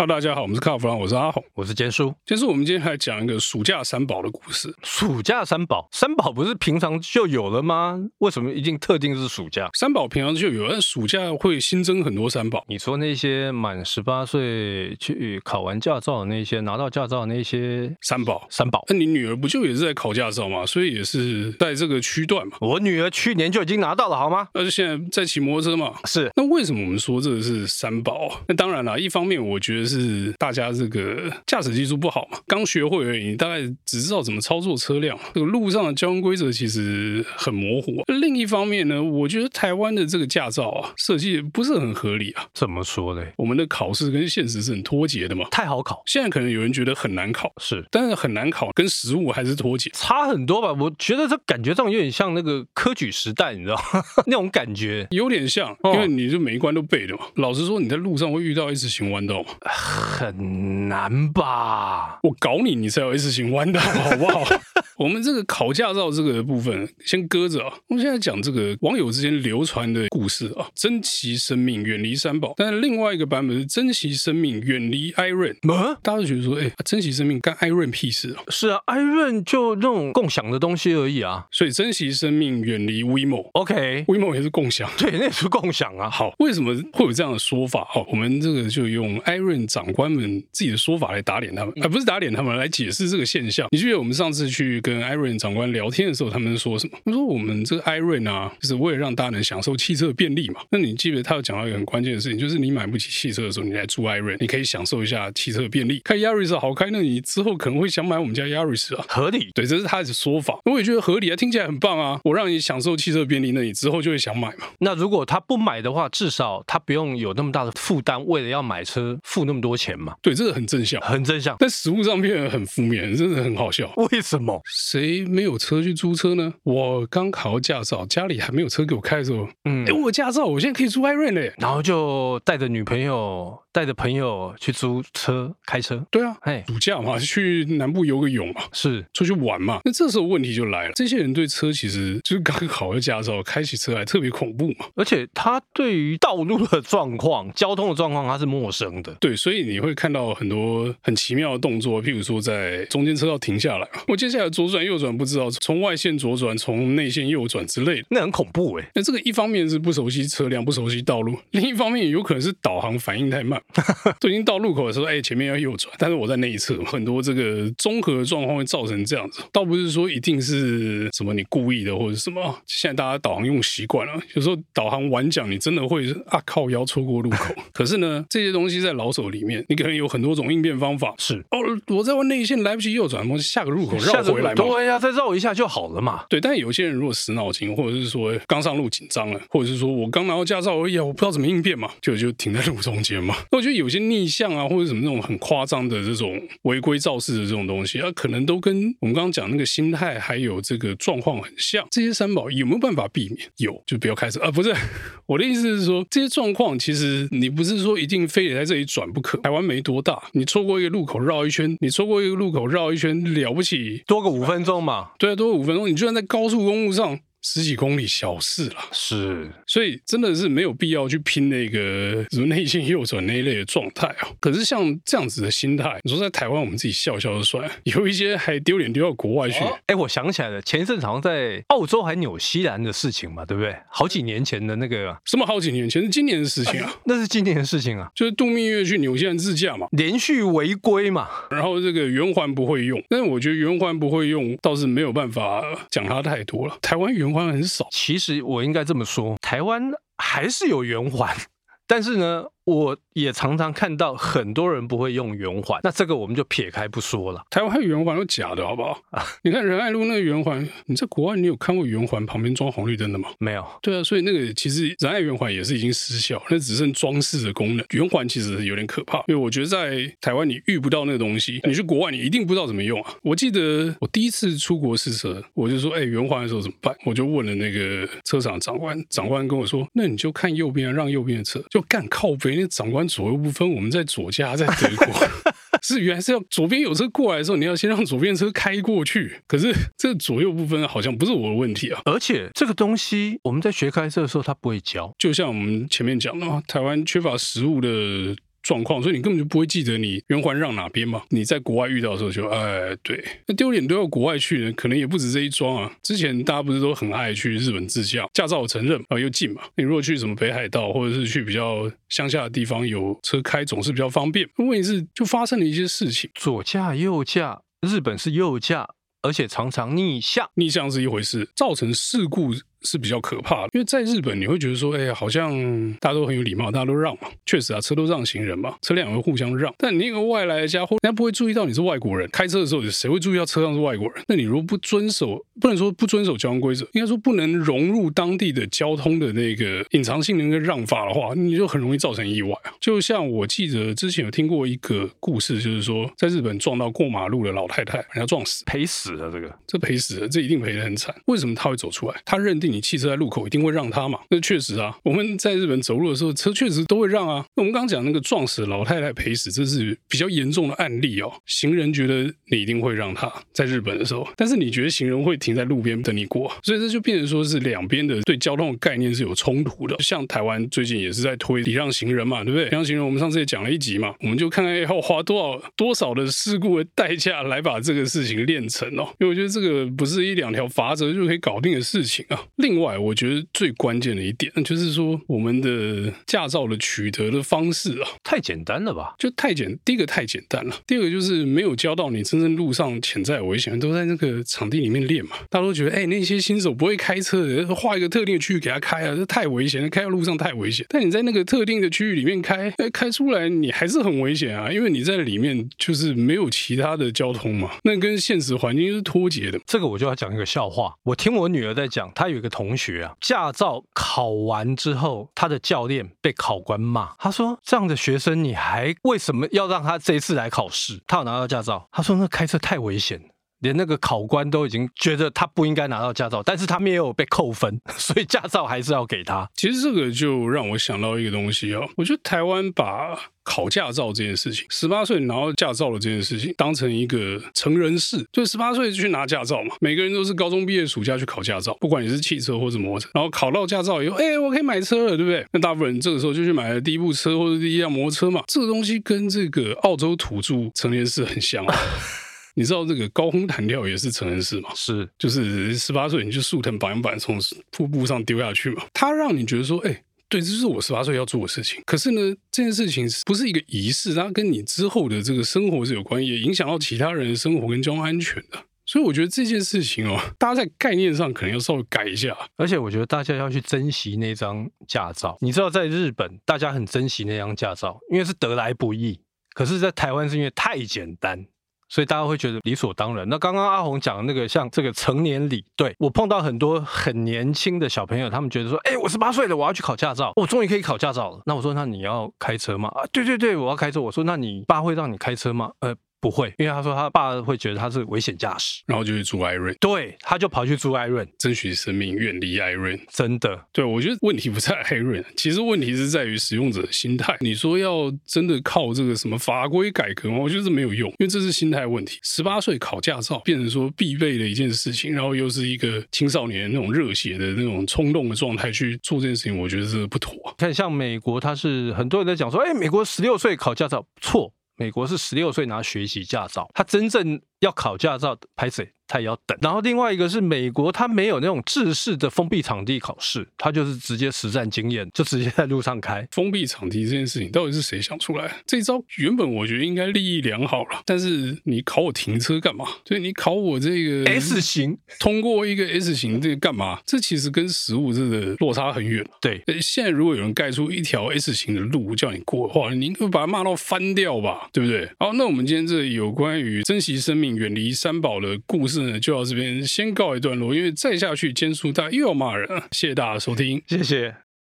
哈喽，大家好，我们是卡弗朗，我是阿红，我是坚叔。坚叔，我们今天来讲一个暑假三宝的故事。暑假三宝，三宝不是平常就有了吗？为什么一定特定是暑假？三宝平常就有，但暑假会新增很多三宝。你说那些满十八岁去考完驾照的那些，拿到驾照的那些三宝，三宝。那你女儿不就也是在考驾照吗？所以也是在这个区段嘛。我女儿去年就已经拿到了，好吗？那就现在在骑摩托车嘛。是。那为什么我们说这个是三宝？那当然了，一方面我觉得。是大家这个驾驶技术不好嘛，刚学会而已，大概只知道怎么操作车辆，这个路上的交通规则其实很模糊。啊一方面呢，我觉得台湾的这个驾照啊，设计不是很合理啊。怎么说呢？我们的考试跟现实是很脱节的嘛，太好考。现在可能有人觉得很难考，是，但是很难考跟实物还是脱节，差很多吧？我觉得这感觉上有点像那个科举时代，你知道 那种感觉，有点像，因为你就每一关都背的嘛。老实说，你在路上会遇到 S 型弯道吗？很难吧？我搞你，你才有 S 型弯道，好不好？我们这个考驾照这个部分先搁着啊。我们现在讲这个网友之间流传的故事啊，珍惜生命，远离三宝。但是另外一个版本是珍惜生命，远离 iRent。么？大家都觉得说，哎，珍惜生命干 iRent 屁事啊？是啊，iRent 就那种共享的东西而已啊。所以珍惜生命，远离 WeMo。OK，WeMo 也是共享。对，那也是共享啊。好，为什么会有这样的说法？哦，我们这个就用 iRent 长官们自己的说法来打脸他们，而不是打脸他们，来解释这个现象。你记得我们上次去跟 iRent 长官聊天的时候，他们说什么？他说我们这个啊，就是为了让大家能享受汽车的便利嘛。那你记得他有讲到一个很关键的事情，就是你买不起汽车的时候，你来租 iRent，你可以享受一下汽车的便利。开 Yaris 好开，那你之后可能会想买我们家 Yaris 啊，合理。对，这是他的说法。我也觉得合理啊，听起来很棒啊。我让你享受汽车的便利，那你之后就会想买嘛。那如果他不买的话，至少他不用有那么大的负担，为了要买车付那么多钱嘛。对，这个很正向，很正向。但实物上变得很负面，真的很好笑。为什么？谁没有车去？租车呢？我刚考驾照，家里还没有车给我开的时候，嗯，哎，我有驾照，我现在可以租 iRent 嘞，然后就带着女朋友。带着朋友去租车开车，对啊，哎，暑假嘛，去南部游个泳嘛，是出去玩嘛。那这时候问题就来了，这些人对车其实就是刚考了驾照，开起车来特别恐怖嘛。而且他对于道路的状况、交通的状况，他是陌生的。对，所以你会看到很多很奇妙的动作，譬如说在中间车道停下来，我接下来左转右转不知道，从外线左转，从内线右转之类的，那很恐怖哎。那这个一方面是不熟悉车辆、不熟悉道路，另一方面也有可能是导航反应太慢。都已经到路口的时候，哎，前面要右转，但是我在内侧，很多这个综合的状况会造成这样子。倒不是说一定是什么你故意的或者什么，现在大家导航用习惯了，有时候导航晚讲，你真的会啊靠腰错过路口。可是呢，这些东西在老手里面，你可能有很多种应变方法。是哦，我在我内线来不及右转，我下个路口绕回来嘛。对呀、啊，再绕一下就好了嘛。对，但有些人如果死脑筋，或者是说刚上路紧张了，或者是说我刚拿到驾照而已啊，我不知道怎么应变嘛，就就停在路中间嘛。那我觉得有些逆向啊，或者什么那种很夸张的这种违规肇事的这种东西啊，可能都跟我们刚刚讲那个心态还有这个状况很像。这些三宝有没有办法避免？有，就不要开车啊！不是，我的意思是说，这些状况其实你不是说一定非得在这里转不可。台湾没多大，你错过一个路口绕一圈，你错过一个路口绕一圈了不起，多个五分钟嘛？对啊，多个五分钟，你居然在高速公路上。十几公里小事了，是，所以真的是没有必要去拼那个什么内线右转那一类的状态啊。可是像这样子的心态，你说在台湾我们自己笑笑就算，有一些还丢脸丢到国外去。哎、哦，我想起来了，前一阵好像在澳洲还纽西兰的事情嘛，对不对？好几年前的那个什么好几年前是今年的事情啊？那是今年的事情啊，就是度蜜月去纽西兰自驾嘛，连续违规嘛，然后这个圆环不会用，但是我觉得圆环不会用倒是没有办法讲它太多了。台湾圆环很少。其实我应该这么说，台湾还是有圆环，但是呢，我也常常看到很多人不会用圆环，那这个我们就撇开不说了。台湾还有圆环都假的，好不好？啊，你看仁爱路那个圆环，你在国外你有看过圆环旁边装红绿灯的吗？没有。对啊，所以那个其实仁爱圆环也是已经失效，那只剩装饰的功能。圆环其实有点可怕，因为我觉得在台湾你遇不到那个东西，你去国外你一定不知道怎么用啊。我记得我第一次出国试车，我就说，哎，圆环的时候怎么办？我就问了那个车厂长官，长官跟我说，那你就看右边，让右边的车就干靠北。那长官左右。不分，我们在左家，在德国，是原来是要左边有车过来的时候，你要先让左边车开过去。可是这左右不分好像不是我的问题啊。而且这个东西我们在学开车的时候，他不会教。就像我们前面讲的嘛，台湾缺乏实物的。状况，所以你根本就不会记得你圆环让哪边嘛。你在国外遇到的时候就哎，对，那丢脸都要国外去呢，可能也不止这一桩啊。之前大家不是都很爱去日本自驾，驾照我承认啊，又近嘛。你如果去什么北海道，或者是去比较乡下的地方，有车开总是比较方便。问题是就发生了一些事情，左驾右驾，日本是右驾，而且常常逆向，逆向是一回事，造成事故。是比较可怕的，因为在日本你会觉得说，哎呀，好像大家都很有礼貌，大家都让嘛，确实啊，车都让行人嘛，车辆也会互相让。但你一个外来的家伙，人家不会注意到你是外国人，开车的时候谁会注意到车上是外国人？那你如果不遵守，不能说不遵守交通规则，应该说不能融入当地的交通的那个隐藏性的那个让法的话，你就很容易造成意外啊。就像我记得之前有听过一个故事，就是说在日本撞到过马路的老太太，人家撞死，赔死了，这个这赔死了，这一定赔得很惨。为什么他会走出来？他认定你汽车在路口。一定会让他嘛？那确实啊，我们在日本走路的时候，车确实都会让啊。那我们刚刚讲那个撞死老太太赔死，这是比较严重的案例哦。行人觉得你一定会让他，在日本的时候，但是你觉得行人会停在路边等你过，所以这就变成说是两边的对交通的概念是有冲突的。像台湾最近也是在推礼让行人嘛，对不对？礼让行人，我们上次也讲了一集嘛，我们就看看要花多少多少的事故的代价来把这个事情练成哦。因为我觉得这个不是一两条法则就可以搞定的事情啊。另外，我觉得。最关键的一点就是说，我们的驾照的取得的方式啊，太简单了吧？就太简，第一个太简单了，第二个就是没有教到你真正路上潜在危险，都在那个场地里面练嘛。大家都觉得，哎，那些新手不会开车的，画一个特定的区域给他开啊，这太危险了，开到路上太危险。但你在那个特定的区域里面开，哎，开出来你还是很危险啊，因为你在里面就是没有其他的交通嘛，那跟现实环境是脱节的。这个我就要讲一个笑话，我听我女儿在讲，她有一个同学啊，驾照考完之后，他的教练被考官骂，他说：“这样的学生，你还为什么要让他这一次来考试？他有拿到驾照。”他说：“那开车太危险，连那个考官都已经觉得他不应该拿到驾照，但是他没有被扣分，所以驾照还是要给他。”其实这个就让我想到一个东西哦，我觉得台湾把。考驾照这件事情，十八岁拿到驾照的这件事情，当成一个成人式，就十八岁就去拿驾照嘛。每个人都是高中毕业暑假去考驾照，不管你是汽车或是摩托车，然后考到驾照以后，哎，我可以买车了，对不对？那大部分人这个时候就去买了第一部车或者第一辆摩托车嘛。这个东西跟这个澳洲土著成年式很像啊。你知道这个高空弹跳也是成人式吗？是，就是十八岁你就树藤绑一绑从瀑布上丢下去嘛。它让你觉得说，哎。对，这就是我十八岁要做的事情。可是呢，这件事情不是一个仪式，它跟你之后的这个生活是有关，也影响到其他人的生活跟交通安全的。所以我觉得这件事情哦，大家在概念上可能要稍微改一下。而且我觉得大家要去珍惜那张驾照。你知道，在日本，大家很珍惜那张驾照，因为是得来不易。可是，在台湾是因为太简单。所以大家会觉得理所当然。那刚刚阿红讲的那个，像这个成年礼，对，我碰到很多很年轻的小朋友，他们觉得说，哎，我十八岁了，我要去考驾照，我终于可以考驾照了。那我说，那你要开车吗？啊，对对对，我要开车。我说，那你爸会让你开车吗？呃。不会，因为他说他爸会觉得他是危险驾驶，然后就去租艾瑞。对，他就跑去租艾瑞，争取生命，远离艾瑞。真的，对，我觉得问题不在艾瑞，其实问题是在于使用者的心态。你说要真的靠这个什么法规改革吗？我觉得这没有用，因为这是心态问题。十八岁考驾照变成说必备的一件事情，然后又是一个青少年那种热血的那种冲动的状态去做这件事情，我觉得这不妥。看像美国，他是很多人在讲说，哎，美国十六岁考驾照，错。美国是十六岁拿学习驾照，他真正要考驾照，拍谁？他也要等，然后另外一个是美国，他没有那种制式的封闭场地考试，他就是直接实战经验，就直接在路上开。封闭场地这件事情到底是谁想出来？这招原本我觉得应该利益良好了，但是你考我停车干嘛？所以你考我这个 S 型，通过一个 S 型这个干嘛？这其实跟实物这个落差很远。对，现在如果有人盖出一条 S 型的路叫你过的话，你应该把他骂到翻掉吧？对不对？好，那我们今天这里有关于珍惜生命、远离三宝的故事嗯，就到这边。先告一段落，因为再下去，监叔大又要骂人了。谢谢大家收听，谢谢。